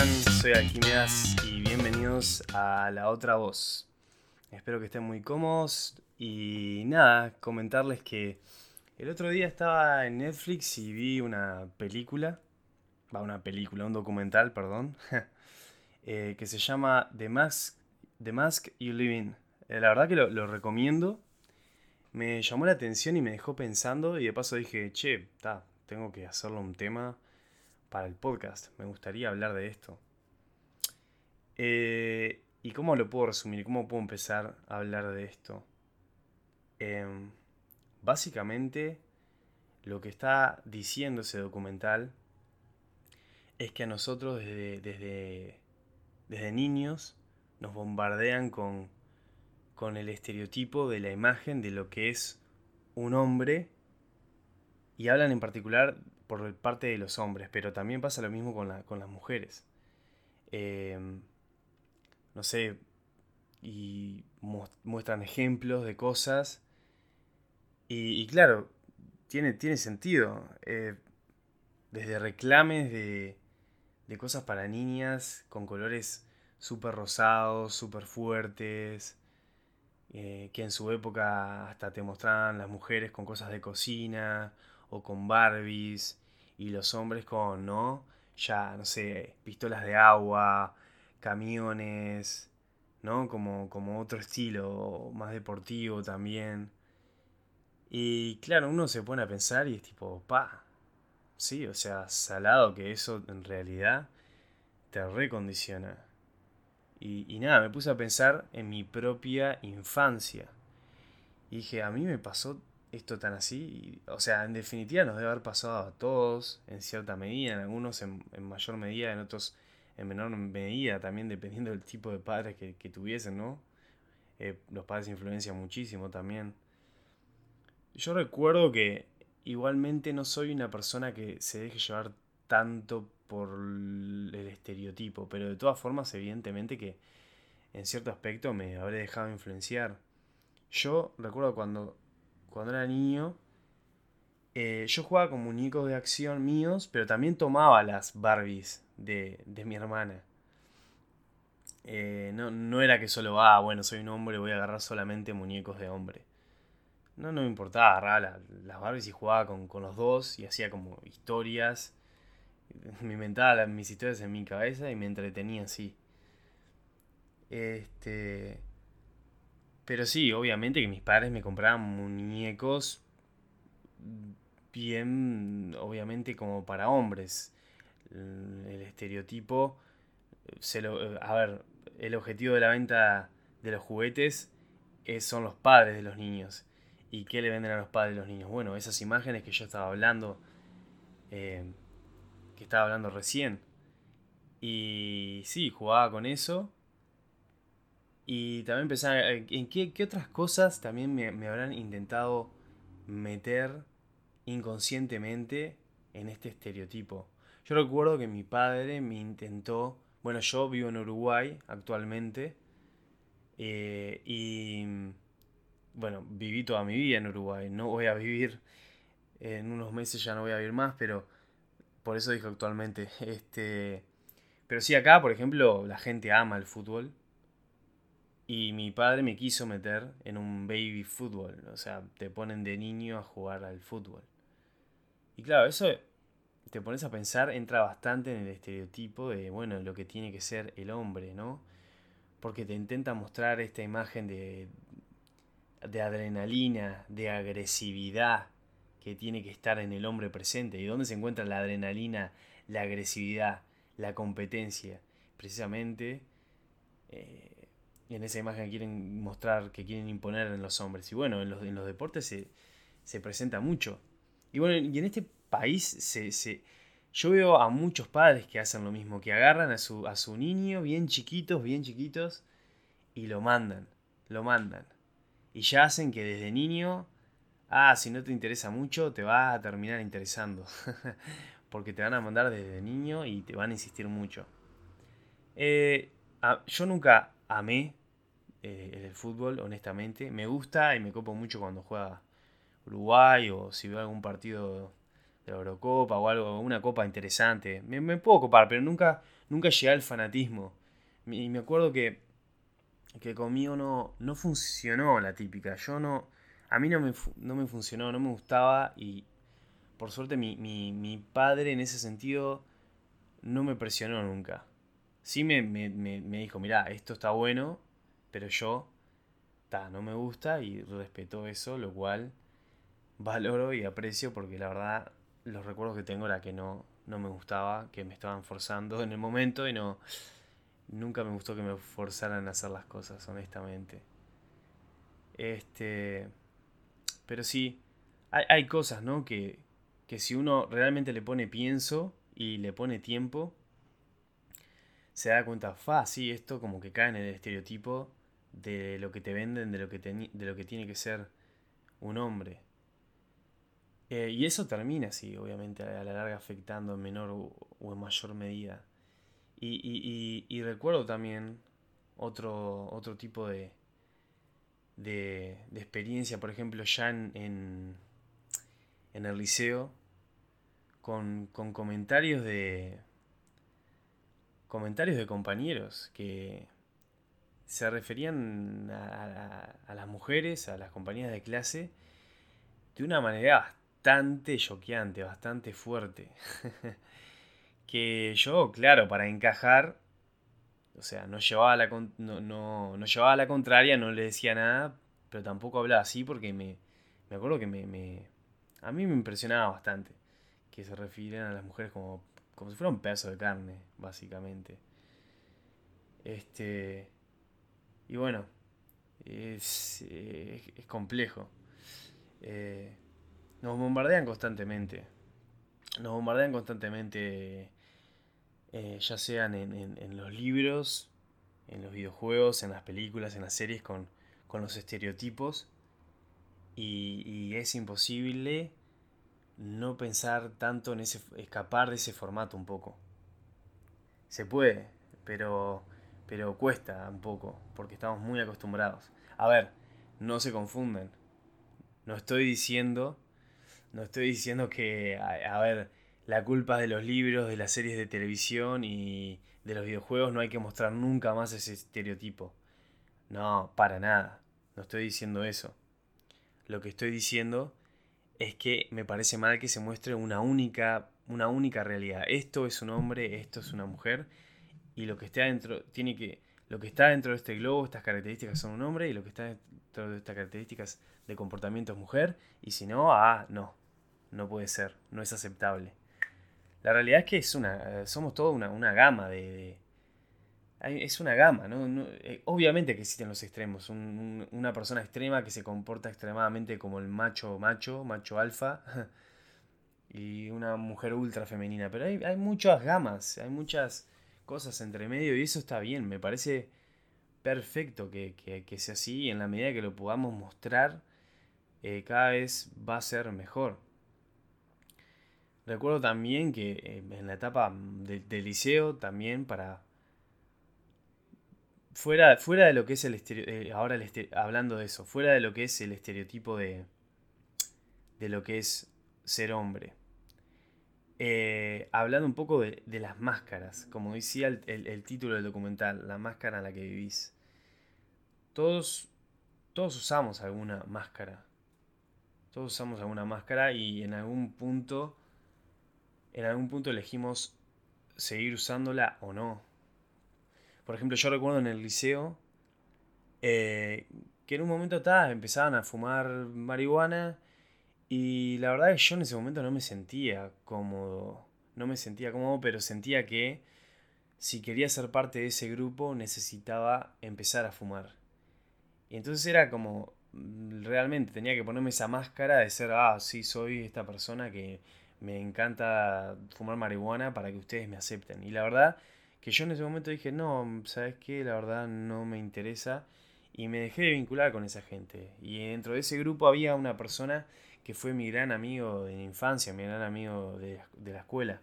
Soy Alquimedas y bienvenidos a La Otra Voz. Espero que estén muy cómodos y nada, comentarles que el otro día estaba en Netflix y vi una película, va, una película, un documental, perdón, eh, que se llama The Mask, The Mask You Live In. Eh, la verdad que lo, lo recomiendo. Me llamó la atención y me dejó pensando y de paso dije, che, ta, tengo que hacerlo un tema para el podcast. Me gustaría hablar de esto. Eh, ¿Y cómo lo puedo resumir? ¿Cómo puedo empezar a hablar de esto? Em, básicamente, lo que está diciendo ese documental es que a nosotros desde, desde, desde niños nos bombardean con, con el estereotipo de la imagen de lo que es un hombre y hablan en particular por parte de los hombres, pero también pasa lo mismo con, las mujeres. Em, no sé, y muestran ejemplos de cosas. Y, claro, tiene, tiene sentido. Eh, desde reclames de, de cosas para niñas con colores súper rosados, súper fuertes, eh, que en su época hasta te mostraban las mujeres con cosas de cocina o con Barbies y los hombres con, ¿no? Ya, no sé, pistolas de agua, camiones, ¿no? Como, como otro estilo, más deportivo también. Y claro, uno se pone a pensar y es tipo, pa, sí, o sea, salado que eso en realidad te recondiciona. Y, y nada, me puse a pensar en mi propia infancia. Y dije, a mí me pasó esto tan así. o sea, en definitiva nos debe haber pasado a todos en cierta medida, en algunos en, mayor medida, en otros en menor medida, también dependiendo del tipo de padres que, tuviesen, ¿no? Eh, los padres influencian muchísimo también. Yo recuerdo que igualmente no soy una persona que se deje llevar tanto por el estereotipo, pero de todas formas, evidentemente que en cierto aspecto me habré dejado influenciar. Yo recuerdo cuando cuando era niño, eh, yo jugaba con muñecos de acción míos, pero también tomaba las Barbies de, mi hermana. Eh, no, era que solo, ah, bueno, soy un hombre, voy a agarrar solamente muñecos de hombre. No, no me importaba agarrar las Barbies y jugaba con, con, los dos y hacía como historias. Me inventaba mis historias en mi cabeza y me entretenía así. Este. Pero sí, obviamente que mis padres me compraban muñecos bien, obviamente como para hombres. El estereotipo, se lo, a ver, el objetivo de la venta de los juguetes es, son los padres de los niños. ¿Y qué le venden a los padres de los niños? Bueno, esas imágenes que yo estaba hablando, eh, que estaba hablando recién. Y sí, jugaba con eso y también pensar eh, en qué, otras cosas también me, habrán intentado meter inconscientemente en este estereotipo. Yo recuerdo que mi padre me intentó, bueno, yo vivo en Uruguay actualmente eh, y bueno, viví toda mi vida en Uruguay, no voy a vivir, en unos meses ya no voy a vivir más, pero por eso dijo actualmente, este, pero sí acá, por ejemplo, la gente ama el fútbol, y mi padre me quiso meter en un baby fútbol. O sea, te ponen de niño a jugar al fútbol. Y claro, eso te pones a pensar, entra bastante en el estereotipo de, bueno, lo que tiene que ser el hombre, ¿no? Porque te intenta mostrar esta imagen de, de adrenalina, de agresividad que tiene que estar en el hombre presente. ¿Y dónde se encuentra la adrenalina, la agresividad, la competencia? Precisamente eh, en esa imagen quieren mostrar, que quieren imponer en los hombres. Y bueno, en los, en los deportes se, presenta mucho. Y bueno, y en este país se, yo veo a muchos padres que hacen lo mismo, que agarran a su, a su niño bien chiquitos, bien chiquitos, y lo mandan, lo mandan. Y ya hacen que desde niño, ah, si no te interesa mucho, te va a terminar interesando. Porque te van a mandar desde niño y te van a insistir mucho. Eh, yo nunca amé eh, el fútbol, honestamente. Me gusta y me copo mucho cuando juega Uruguay o si veo algún partido de la Eurocopa o algo, una copa interesante. Me, puedo copar, pero nunca, nunca llegué al fanatismo. Y me acuerdo que, que conmigo no, no funcionó la típica. Yo no, a mí no me, no me funcionó, no me gustaba y por suerte mi, mi, padre en ese sentido no me presionó nunca. Sí me, me, me dijo, mira, esto está bueno, pero yo, ta, no me gusta y respetó eso, lo cual valoro y aprecio porque la verdad los recuerdos que tengo era que no, no me gustaba, que me estaban forzando en el momento y no... Nunca me gustó que me forzaran a hacer las cosas, honestamente. Este... Pero sí, hay, hay cosas, ¿no? Que, que si uno realmente le pone pienso y le pone tiempo, se da cuenta, fa, sí, esto como que cae en el estereotipo de lo que te venden, de lo que, de lo que tiene que ser un hombre. Eh, y eso termina así, obviamente, a la larga afectando en menor o, en mayor medida. Y, recuerdo también otro, otro tipo de, de, experiencia, por ejemplo, ya en, en, el liceo, con, comentarios de comentarios de compañeros que se referían a, las mujeres, a las compañías de clase, de una manera bastante choqueante, bastante fuerte. que yo, claro, para encajar, o sea, no llevaba, la, no, no, llevaba la contraria, no le decía nada, pero tampoco hablaba así porque me, me acuerdo que me, me, a mí me impresionaba bastante que se refirieran a las mujeres como, como si fuera un pedazo de carne, básicamente. Este, y bueno, es, es, complejo. Eh, nos bombardean constantemente. Nos bombardean constantemente, eh, ya sean en, los libros, en los videojuegos, en las películas, en las series, con, los estereotipos. Y, es imposible no pensar tanto en ese, escapar de ese formato un poco. Se puede, pero, pero cuesta un poco, porque estamos muy acostumbrados. A ver, no se confunden. No estoy diciendo no estoy diciendo que, a, ver, la culpa es de los libros, de las series de televisión y de los videojuegos, no hay que mostrar nunca más ese estereotipo. No, para nada. No estoy diciendo eso. Lo que estoy diciendo es que me parece mal que se muestre una única, una única realidad. Esto es un hombre, esto es una mujer, y lo que está dentro, tiene que, lo que está dentro de este globo, estas características son un hombre, y lo que está dentro de estas características de comportamiento es mujer, y si no, ah, no no puede ser, no es aceptable. La realidad es que es una, somos toda una, gama de, Es una gama, ¿no? Eh, obviamente que existen los extremos. una persona extrema que se comporta extremadamente como el macho macho, macho alfa, y una mujer ultra femenina. Pero hay, muchas gamas, hay muchas cosas entre medio y eso está bien. Me parece perfecto que, sea así y en la medida que lo podamos mostrar, eh, cada vez va a ser mejor. Recuerdo también que eh, en la etapa del liceo también para... Fuera, fuera de lo que es el estereotipo, eh, ahora hablando de eso, fuera de lo que es el estereotipo de, de lo que es ser hombre. Eh, hablando un poco de, las máscaras, como decía el, el, título del documental, la máscara en la que vivís. Todos, todos usamos alguna máscara. Todos usamos alguna máscara y en algún punto en algún punto elegimos seguir usándola o no. Por ejemplo, yo recuerdo en el liceo eh, que en un momento tal empezaban a fumar marihuana y la verdad es que yo en ese momento no me sentía cómodo. No me sentía cómodo, pero sentía que si quería ser parte de ese grupo necesitaba empezar a fumar. Y entonces era como, mm, realmente tenía que ponerme esa máscara de ser, ah, sí, soy esta persona que me encanta fumar marihuana para que ustedes me acepten. Y la verdad que yo en ese momento dije, no, ¿sabes qué? La verdad no me interesa. Y me dejé de vincular con esa gente. Y dentro de ese grupo había una persona que fue mi gran amigo de infancia, mi gran amigo de, de la escuela.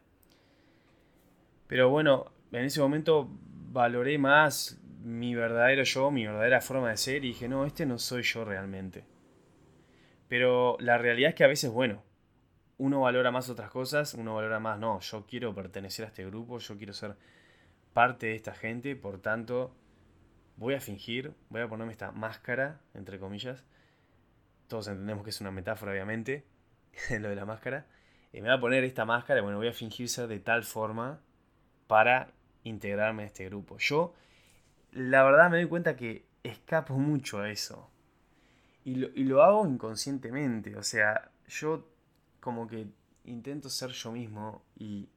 Pero bueno, en ese momento valoré más mi verdadero yo, mi verdadera forma de ser y dije, no, este no soy yo realmente. Pero la realidad es que a veces, bueno, uno valora más otras cosas, uno valora más, no, yo quiero pertenecer a este grupo, yo quiero ser parte de esta gente, por tanto, voy a fingir, voy a ponerme esta máscara, entre comillas. Todos entendemos que es una metáfora, obviamente, lo de la máscara. Y me voy a poner esta máscara y bueno, voy a fingir ser de tal forma para integrarme a este grupo. Yo, la verdad, me doy cuenta que escapo mucho a eso. Y lo hago inconscientemente. O sea, yo como que intento ser yo mismo y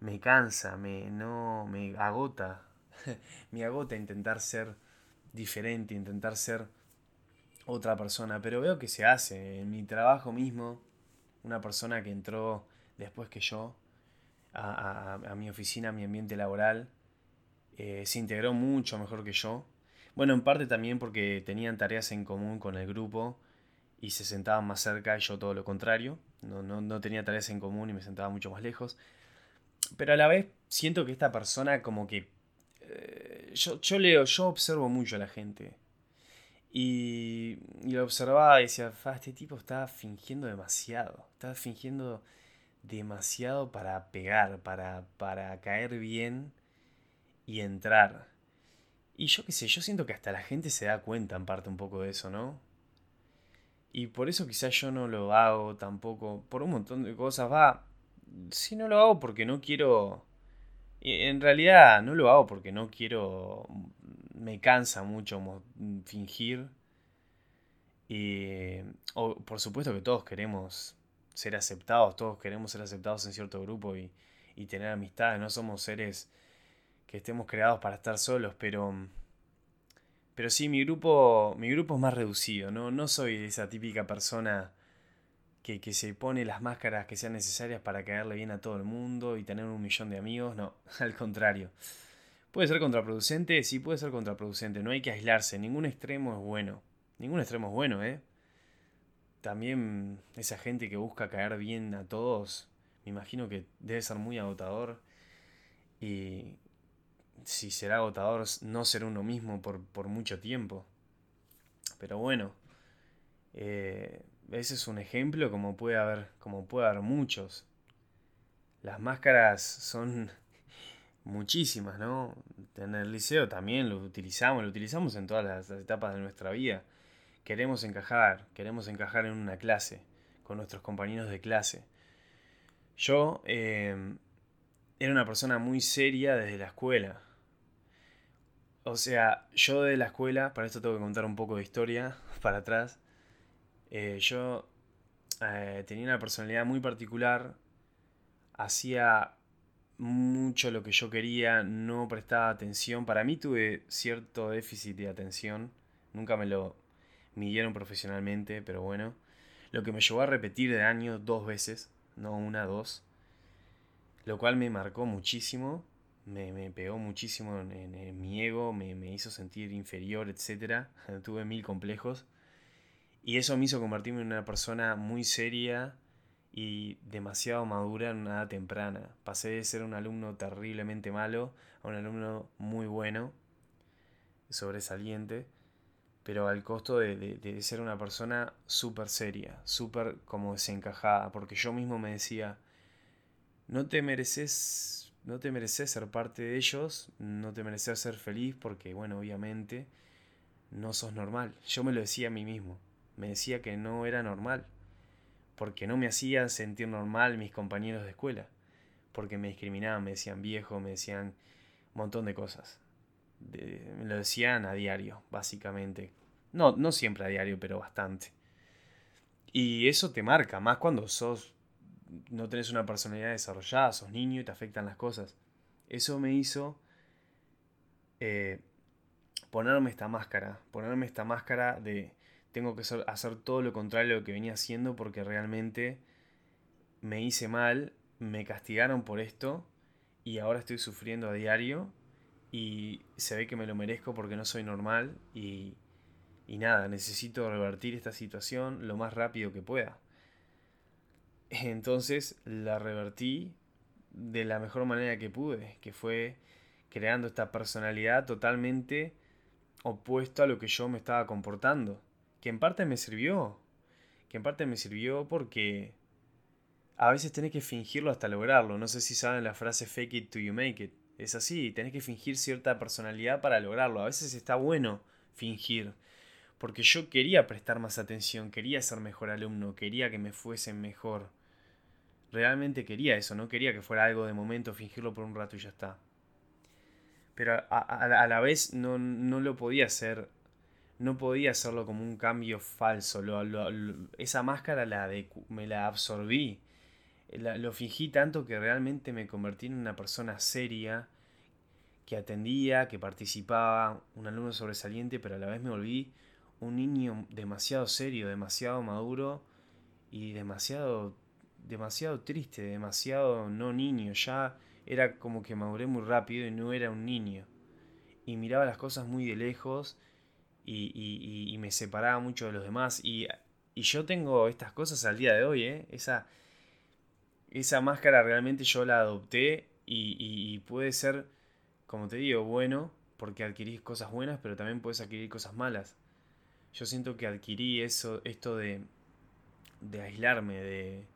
me cansa, me, no, me agota. me agota intentar ser diferente, intentar ser otra persona. Pero veo que se hace. En mi trabajo mismo, una persona que entró después que yo a, mi oficina, a mi ambiente laboral, eh, se integró mucho mejor que yo. Bueno, en parte también porque tenían tareas en común con el grupo y se sentaban más cerca y yo todo lo contrario. No, no, tenía tareas en común y me sentaba mucho más lejos. Pero a la vez siento que esta persona como que... Eh, yo, yo leo, yo observo mucho a la gente. Y, y lo observaba y decía, este tipo está fingiendo demasiado. Está fingiendo demasiado para pegar, para, para caer bien y entrar. Y yo qué sé, yo siento que hasta la gente se da cuenta en parte un poco de eso, ¿no? Y por eso quizás yo no lo hago tampoco, por un montón de cosas, va, si no lo hago porque no quiero... En realidad no lo hago porque no quiero... Me cansa mucho fingir. Y por supuesto que todos queremos ser aceptados, todos queremos ser aceptados en cierto grupo y, y tener amistades, no somos seres que estemos creados para estar solos, pero pero sí, mi grupo, mi grupo es más reducido, ¿no? No soy esa típica persona que, se pone las máscaras que sean necesarias para caerle bien a todo el mundo y tener un millón de amigos, no, al contrario. ¿Puede ser contraproducente? Sí, puede ser contraproducente, no hay que aislarse, ningún extremo es bueno, ningún extremo es bueno, ¿eh? También esa gente que busca caer bien a todos, me imagino que debe ser muy agotador y, si será agotador no ser uno mismo por, mucho tiempo. Pero bueno, eh, ese es un ejemplo como puede haber, como puede haber muchos. Las máscaras son muchísimas, ¿no? En el liceo también lo utilizamos, lo utilizamos en todas las, etapas de nuestra vida. Queremos encajar, queremos encajar en una clase, con nuestros compañeros de clase. Yo eh, era una persona muy seria desde la escuela. O sea, yo de la escuela, para esto tengo que contar un poco de historia para atrás. Eh, yo eh, tenía una personalidad muy particular, hacía mucho lo que yo quería, no prestaba atención. Para mí tuve cierto déficit de atención, nunca me lo midieron profesionalmente, pero bueno. Lo que me llevó a repetir de año dos veces, no una, dos. Lo cual me marcó muchísimo me, pegó muchísimo en, mi ego, me, hizo sentir inferior, etc. Tuve mil complejos. Y eso me hizo convertirme en una persona muy seria y demasiado madura en una edad temprana. Pasé de ser un alumno terriblemente malo a un alumno muy bueno, sobresaliente, pero al costo de, de ser una persona súper seria, súper como desencajada, porque yo mismo me decía, no te mereces no te mereces ser parte de ellos, no te mereces ser feliz porque, bueno, obviamente no sos normal. Yo me lo decía a mí mismo, me decía que no era normal, porque no me hacían sentir normal mis compañeros de escuela, porque me discriminaban, me decían viejo, me decían un montón de cosas. me lo decían a diario, básicamente. No, no siempre a diario, pero bastante. Y eso te marca, más cuando sos no tenés una personalidad desarrollada, sos niño y te afectan las cosas. Eso me hizo eh, ponerme esta máscara, ponerme esta máscara de tengo que hacer todo lo contrario de lo que venía haciendo porque realmente me hice mal, me castigaron por esto y ahora estoy sufriendo a diario y se ve que me lo merezco porque no soy normal y, y nada, necesito revertir esta situación lo más rápido que pueda. Entonces la revertí de la mejor manera que pude, que fue creando esta personalidad totalmente opuesta a lo que yo me estaba comportando, que en parte me sirvió, que en parte me sirvió porque a veces tenés que fingirlo hasta lograrlo, no sé si saben la frase fake it till you make it, Es así, tenés que fingir cierta personalidad para lograrlo. A veces está bueno fingir, porque yo quería prestar más atención, quería ser mejor alumno, quería que me fuesen mejor. Realmente quería eso, no quería que fuera algo de momento, fingirlo por un rato y ya está. Pero a, la vez no, no, lo podía hacer, no podía hacerlo como un cambio falso. esa máscara la me la absorbí lo fingí tanto que realmente me convertí en una persona seria, que atendía, que participaba, un alumno sobresaliente, pero a la vez me volví un niño demasiado serio, demasiado maduro y demasiado, demasiado triste, demasiado no niño. Ya era como que maduré muy rápido y no era un niño. Y miraba las cosas muy de lejos y, me separaba mucho de los demás. Y, y, yo tengo estas cosas al día de hoy, ¿eh? Esa, esa máscara realmente yo la adopté y, puede ser, como te digo, bueno, porque adquirís cosas buenas, pero también puedes adquirir cosas malas. Yo siento que adquirí eso, esto de, de aislarme, de,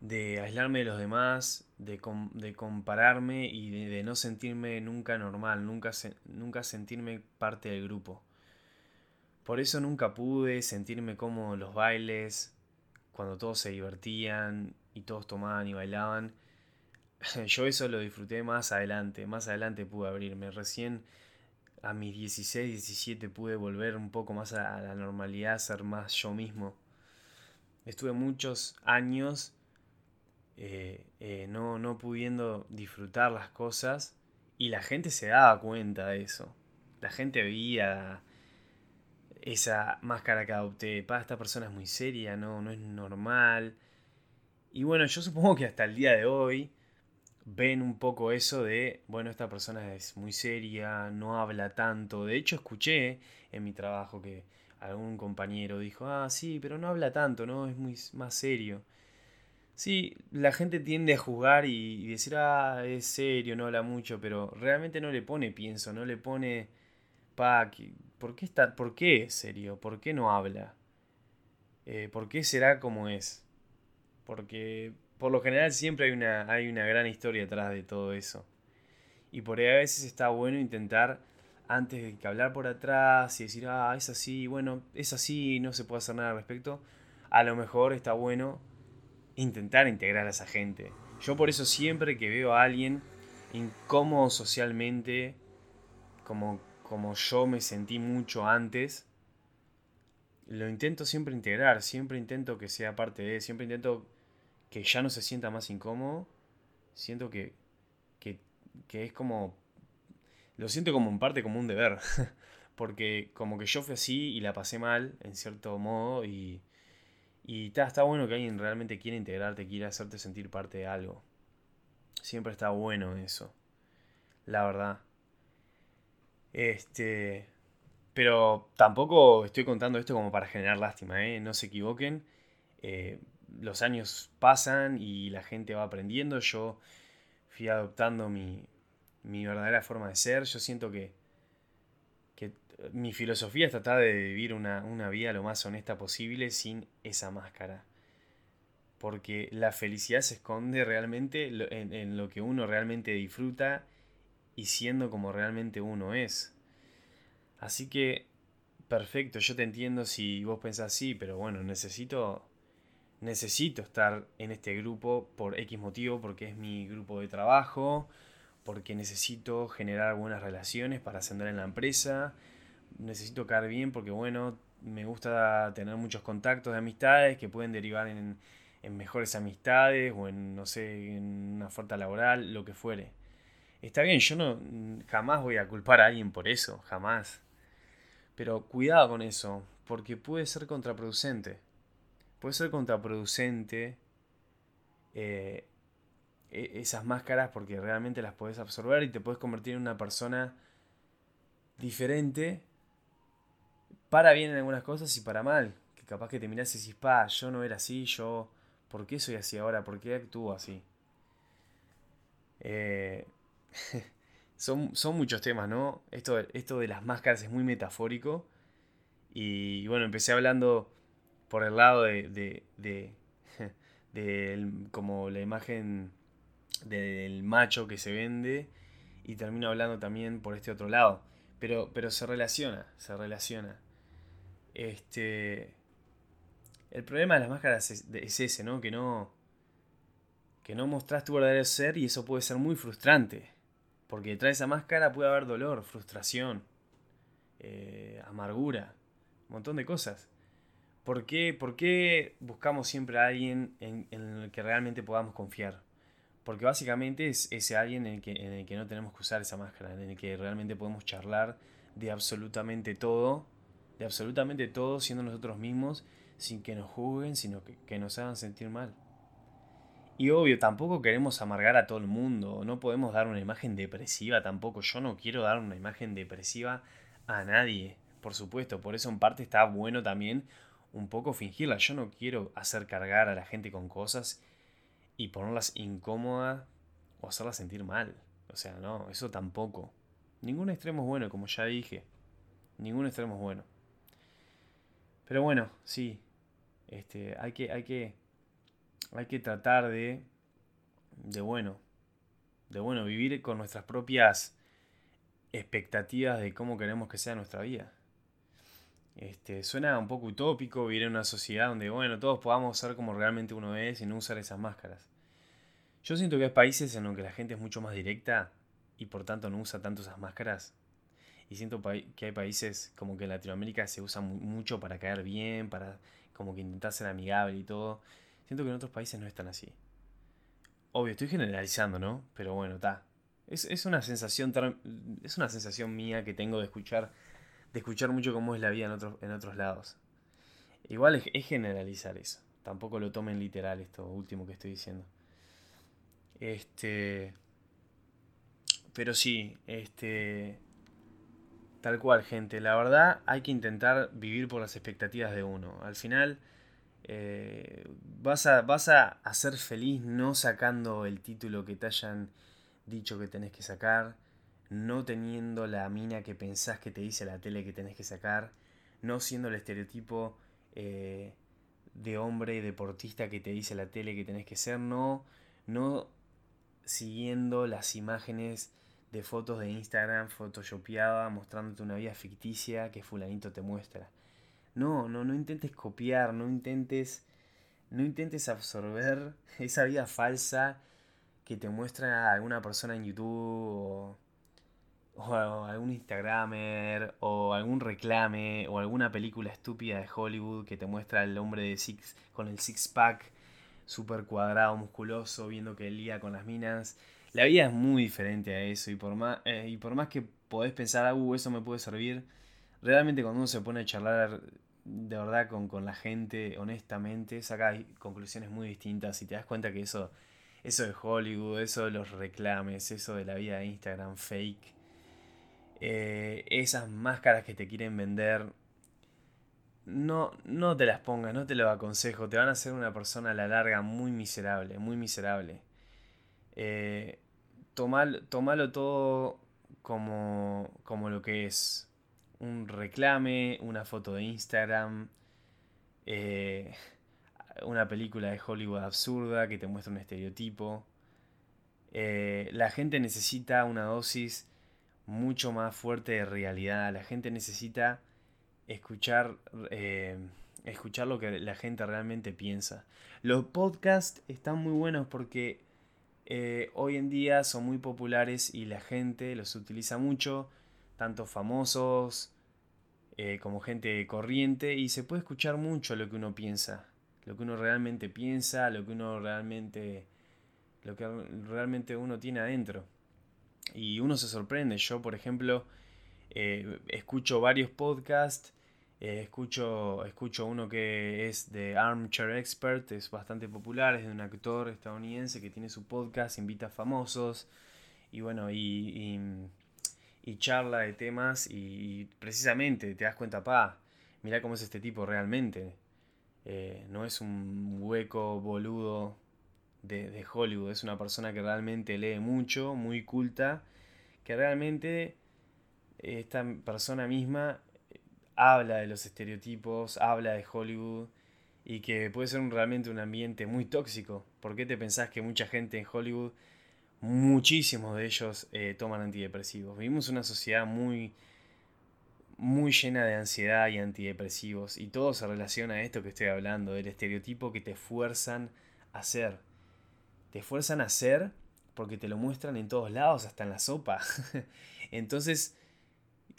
de aislarme de los demás, de, de compararme y de, no sentirme nunca normal, nunca, nunca sentirme parte del grupo. Por eso nunca pude sentirme como los bailes, cuando todos se divertían y todos tomaban y bailaban. Yo eso lo disfruté más adelante, más adelante pude abrirme. Recién a mis 16, 17 pude volver un poco más a, la normalidad, ser más yo mismo. Estuve muchos años eh, eh, no, no pudiendo disfrutar las cosas y la gente se daba cuenta de eso. La gente veía esa máscara que adopté. Esta persona es muy seria, no, no es normal. Y bueno, yo supongo que hasta el día de hoy ven un poco eso de, bueno, esta persona es muy seria, no habla tanto. De hecho, escuché en mi trabajo que algún compañero dijo, ah, sí, pero no habla tanto, ¿no? Es muy más serio. Sí, la gente tiende a juzgar y, decir, ah, es serio, no habla mucho, pero realmente no le pone pienso, no le pone, pa, ¿por qué, está, ¿por qué es serio? ¿Por qué no habla? Eh, ¿Por qué será como es? Porque por lo general siempre hay una, hay una gran historia detrás de todo eso. Y por ahí a veces está bueno intentar, antes de que hablar por atrás y decir, ah, es así, bueno, es así, no se puede hacer nada al respecto, a lo mejor está bueno intentar integrar a esa gente. Yo por eso siempre que veo a alguien incómodo socialmente, como, como yo me sentí mucho antes, lo intento siempre integrar, siempre intento que sea parte de, siempre intento que ya no se sienta más incómodo, siento que, que, es como... Lo siento como en parte como un deber, porque como que yo fui así y la pasé mal, en cierto modo, y, y está, está bueno que alguien realmente quiera integrarte, quiera hacerte sentir parte de algo. Siempre está bueno eso, la verdad. Este... Pero tampoco estoy contando esto como para generar lástima, ¿eh? no se equivoquen. Eh, los años pasan y la gente va aprendiendo. Yo fui adoptando mi, verdadera forma de ser. Yo siento que mi filosofía es tratar de vivir una, vida lo más honesta posible sin esa máscara. Porque la felicidad se esconde realmente en, en lo que uno realmente disfruta y siendo como realmente uno es. Así que, perfecto, yo te entiendo si vos pensás así, pero bueno, necesito necesito estar en este grupo por X motivo, porque es mi grupo de trabajo, porque necesito generar buenas relaciones para ascender en la empresa, necesito caer bien porque, bueno, me gusta tener muchos contactos de amistades que pueden derivar en, mejores amistades o en, no sé, en una oferta laboral, lo que fuere. Está bien, yo no jamás voy a culpar a alguien por eso, jamás. Pero cuidado con eso, porque puede ser contraproducente puede ser contraproducente eh, e-, esas máscaras porque realmente las puedes absorber y te puedes convertir en una persona diferente para bien en algunas cosas y para mal. Que capaz que te y decís, pa, yo no era así, yo, ¿por qué soy así ahora? ¿Por qué actúo así? Eh, son, son, muchos temas, ¿no? Esto, esto de las máscaras es muy metafórico. Y bueno, empecé hablando por el lado de, de, de, como la imagen del macho que se vende y termino hablando también por este otro lado. Pero, pero se relaciona, se relaciona. Este. El problema de las máscaras es, ese, ¿no? Que no. Que no mostrás tu verdadero ser y eso puede ser muy frustrante. Porque detrás de esa máscara puede haber dolor, frustración, eh, amargura, un montón de cosas. ¿Por qué, buscamos siempre a alguien en, el que realmente podamos confiar? Porque básicamente es ese alguien en el, que, en el que no tenemos que usar esa máscara, en el que realmente podemos charlar de absolutamente todo, de absolutamente todo siendo nosotros mismos, sin que nos juzguen, sino que, que nos hagan sentir mal. Y obvio, tampoco queremos amargar a todo el mundo, no podemos dar una imagen depresiva tampoco, yo no quiero dar una imagen depresiva a nadie, por supuesto, por eso en parte está bueno también un poco fingirla. Yo no quiero hacer cargar a la gente con cosas y ponerlas incómodas o hacerlas sentir mal. O sea, no, eso tampoco. Ningún extremo es bueno, como ya dije. Ningún extremo es bueno. Pero bueno, sí. Este, hay que, hay que, hay que tratar de, de bueno, de bueno, vivir con nuestras propias expectativas de cómo queremos que sea nuestra vida. Este, suena un poco utópico vivir en una sociedad donde, bueno, todos podamos ser como realmente uno es y no usar esas máscaras. Yo siento que hay países en los que la gente es mucho más directa y por tanto no usa tanto esas máscaras. Y siento que hay países como que en Latinoamérica se usa mucho para caer bien, para como que intentar ser amigable y todo. Siento que en otros países no es tan así. Obvio, estoy generalizando, ¿no? Pero bueno, está. Es, es, una sensación es una sensación mía que tengo de escuchar de escuchar mucho cómo es la vida en otros, en otros lados. Igual es, generalizar eso. Tampoco lo tomen literal esto último que estoy diciendo. Este. Pero sí, este. Tal cual, gente. La verdad, hay que intentar vivir por las expectativas de uno. Al final, eh, vas, a, vas a ser feliz no sacando el título que te hayan dicho que tenés que sacar no teniendo la mina que pensás que te dice la tele que tenés que sacar, no siendo el estereotipo eh, de hombre deportista que te dice la tele que tenés que ser, no, no siguiendo las imágenes de fotos de Instagram photoshopeada mostrándote una vida ficticia que fulanito te muestra. No, no, no intentes copiar, no intentes, no intentes absorber esa vida falsa que te muestra alguna persona en YouTube o algún Instagramer, o algún reclame, o alguna película estúpida de Hollywood que te muestra al hombre de six, con el six pack super cuadrado, musculoso, viendo que lía con las minas. La vida es muy diferente a eso, y por más, eh, y por más que podés pensar, ah, uh, eso me puede servir, realmente cuando uno se pone a charlar de verdad con, con la gente, honestamente, saca conclusiones muy distintas y te das cuenta que eso, eso de Hollywood, eso de los reclames, eso de la vida de Instagram fake, eh, esas máscaras que te quieren vender, no, no te las pongas, no te lo aconsejo, te van a hacer una persona a la larga muy miserable, muy miserable. Eh, tomalo todo como, como lo que es un reclame, una foto de Instagram, eh, una película de Hollywood absurda que te muestra un estereotipo. la gente necesita una dosis mucho más fuerte de realidad. La gente necesita escuchar, eh, escuchar lo que la gente realmente piensa. Los podcasts están muy buenos porque eh, hoy en día son muy populares y la gente los utiliza mucho, tanto famosos eh, como gente corriente, y se puede escuchar mucho lo que uno piensa, lo que uno realmente piensa, lo que uno realmente, lo que realmente uno tiene adentro y uno se sorprende. Yo, por ejemplo, eh, escucho varios podcasts, eh, escucho, escucho uno que es de Armchair Expert, es bastante popular, es de un actor estadounidense que tiene su podcast, invita a famosos y bueno, y, y, charla de temas y, precisamente te das cuenta, pa, mira cómo es este tipo realmente. Eh, no es un hueco boludo de, Hollywood. Es una persona que realmente lee mucho, muy culta, que realmente esta persona misma habla de los estereotipos, habla de Hollywood y que puede ser realmente un ambiente muy tóxico. ¿Por qué te pensás que mucha gente en Hollywood muchísimos de ellos eh, toman antidepresivos. Vivimos una sociedad muy, muy llena de ansiedad y antidepresivos y todo se relaciona a esto que estoy hablando, del estereotipo que te fuerzan a hacer. Te fuerzan a hacer porque te lo muestran en todos lados, hasta en la sopa. Entonces,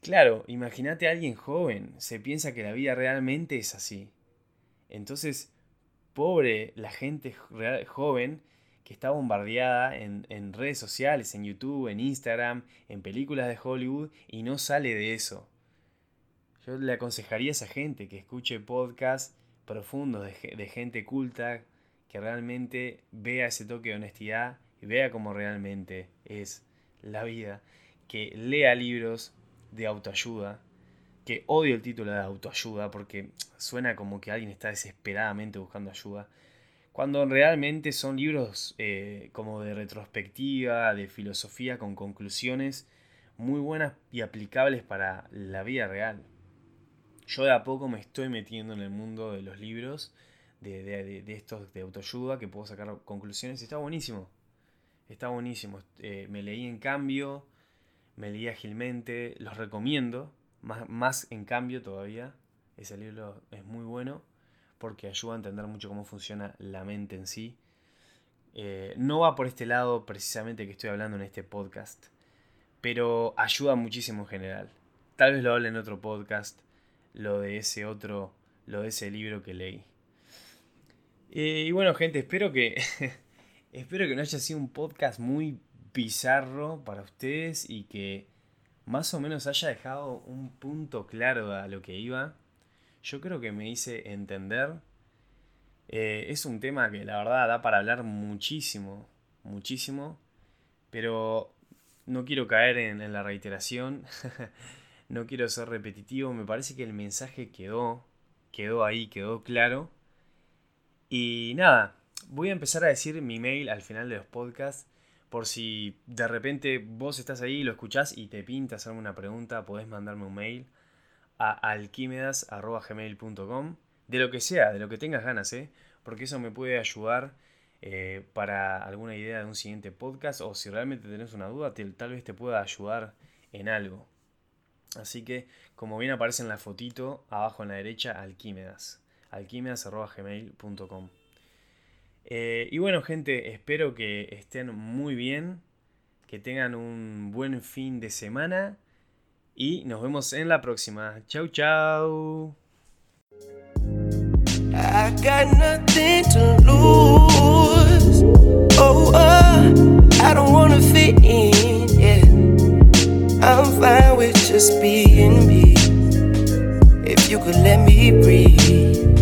claro, imagínate a alguien joven, se piensa que la vida realmente es así. Entonces, pobre la gente joven que está bombardeada en, redes sociales, en YouTube, en Instagram, en películas de Hollywood y no sale de eso. Yo le aconsejaría a esa gente que escuche podcasts profundos de gente culta, que realmente vea ese toque de honestidad y vea cómo realmente es la vida, que lea libros de autoayuda, que odio el título de autoayuda porque suena como que alguien está desesperadamente buscando ayuda, cuando realmente son libros eh, como de retrospectiva, de filosofía, con conclusiones muy buenas y aplicables para la vida real. Yo de a poco me estoy metiendo en el mundo de los libros, de, estos de autoayuda, que puedo sacar conclusiones. Está buenísimo. Está buenísimo. Eh, me leí en cambio, me leí ágilmente, los recomiendo. Más, más en cambio todavía. Ese libro es muy bueno porque ayuda a entender mucho cómo funciona la mente en sí. Eh, no va por este lado precisamente que estoy hablando en este podcast, pero ayuda muchísimo en general. Tal vez lo hable en otro podcast, lo de ese otro, lo de ese libro que leí. Eh, y bueno, gente, espero que espero que no haya sido un podcast muy bizarro para ustedes y que más o menos haya dejado un punto claro a lo que iba yo creo que me hice entender. Eh, es un tema que la verdad da para hablar muchísimo, muchísimo, pero no quiero caer en, la reiteración, no quiero ser repetitivo, me parece que el mensaje quedó, quedó ahí, quedó claro. Y nada, voy a empezar a decir mi mail al final de los podcasts. Por si de repente vos estás ahí, lo escuchás y te pinta hacerme una pregunta, podés mandarme un mail a alquimedas.gmail.com de lo que sea, de lo que tengas ganas, ¿eh? porque eso me puede ayudar eh, para alguna idea de un siguiente podcast o si realmente tenés una duda, tal vez te pueda ayudar en algo. Así que, como bien aparece en la fotito, abajo en la derecha, alquímedas. alquímedas.gmail.com eh, y bueno, gente, espero que estén muy bien, que tengan un buen fin de semana y nos vemos en la próxima. Chau, chau. I got nothing to lose. Oh, uh, I don't wanna fit in. Yeah, I'm fine with just being me. If you could let me breathe.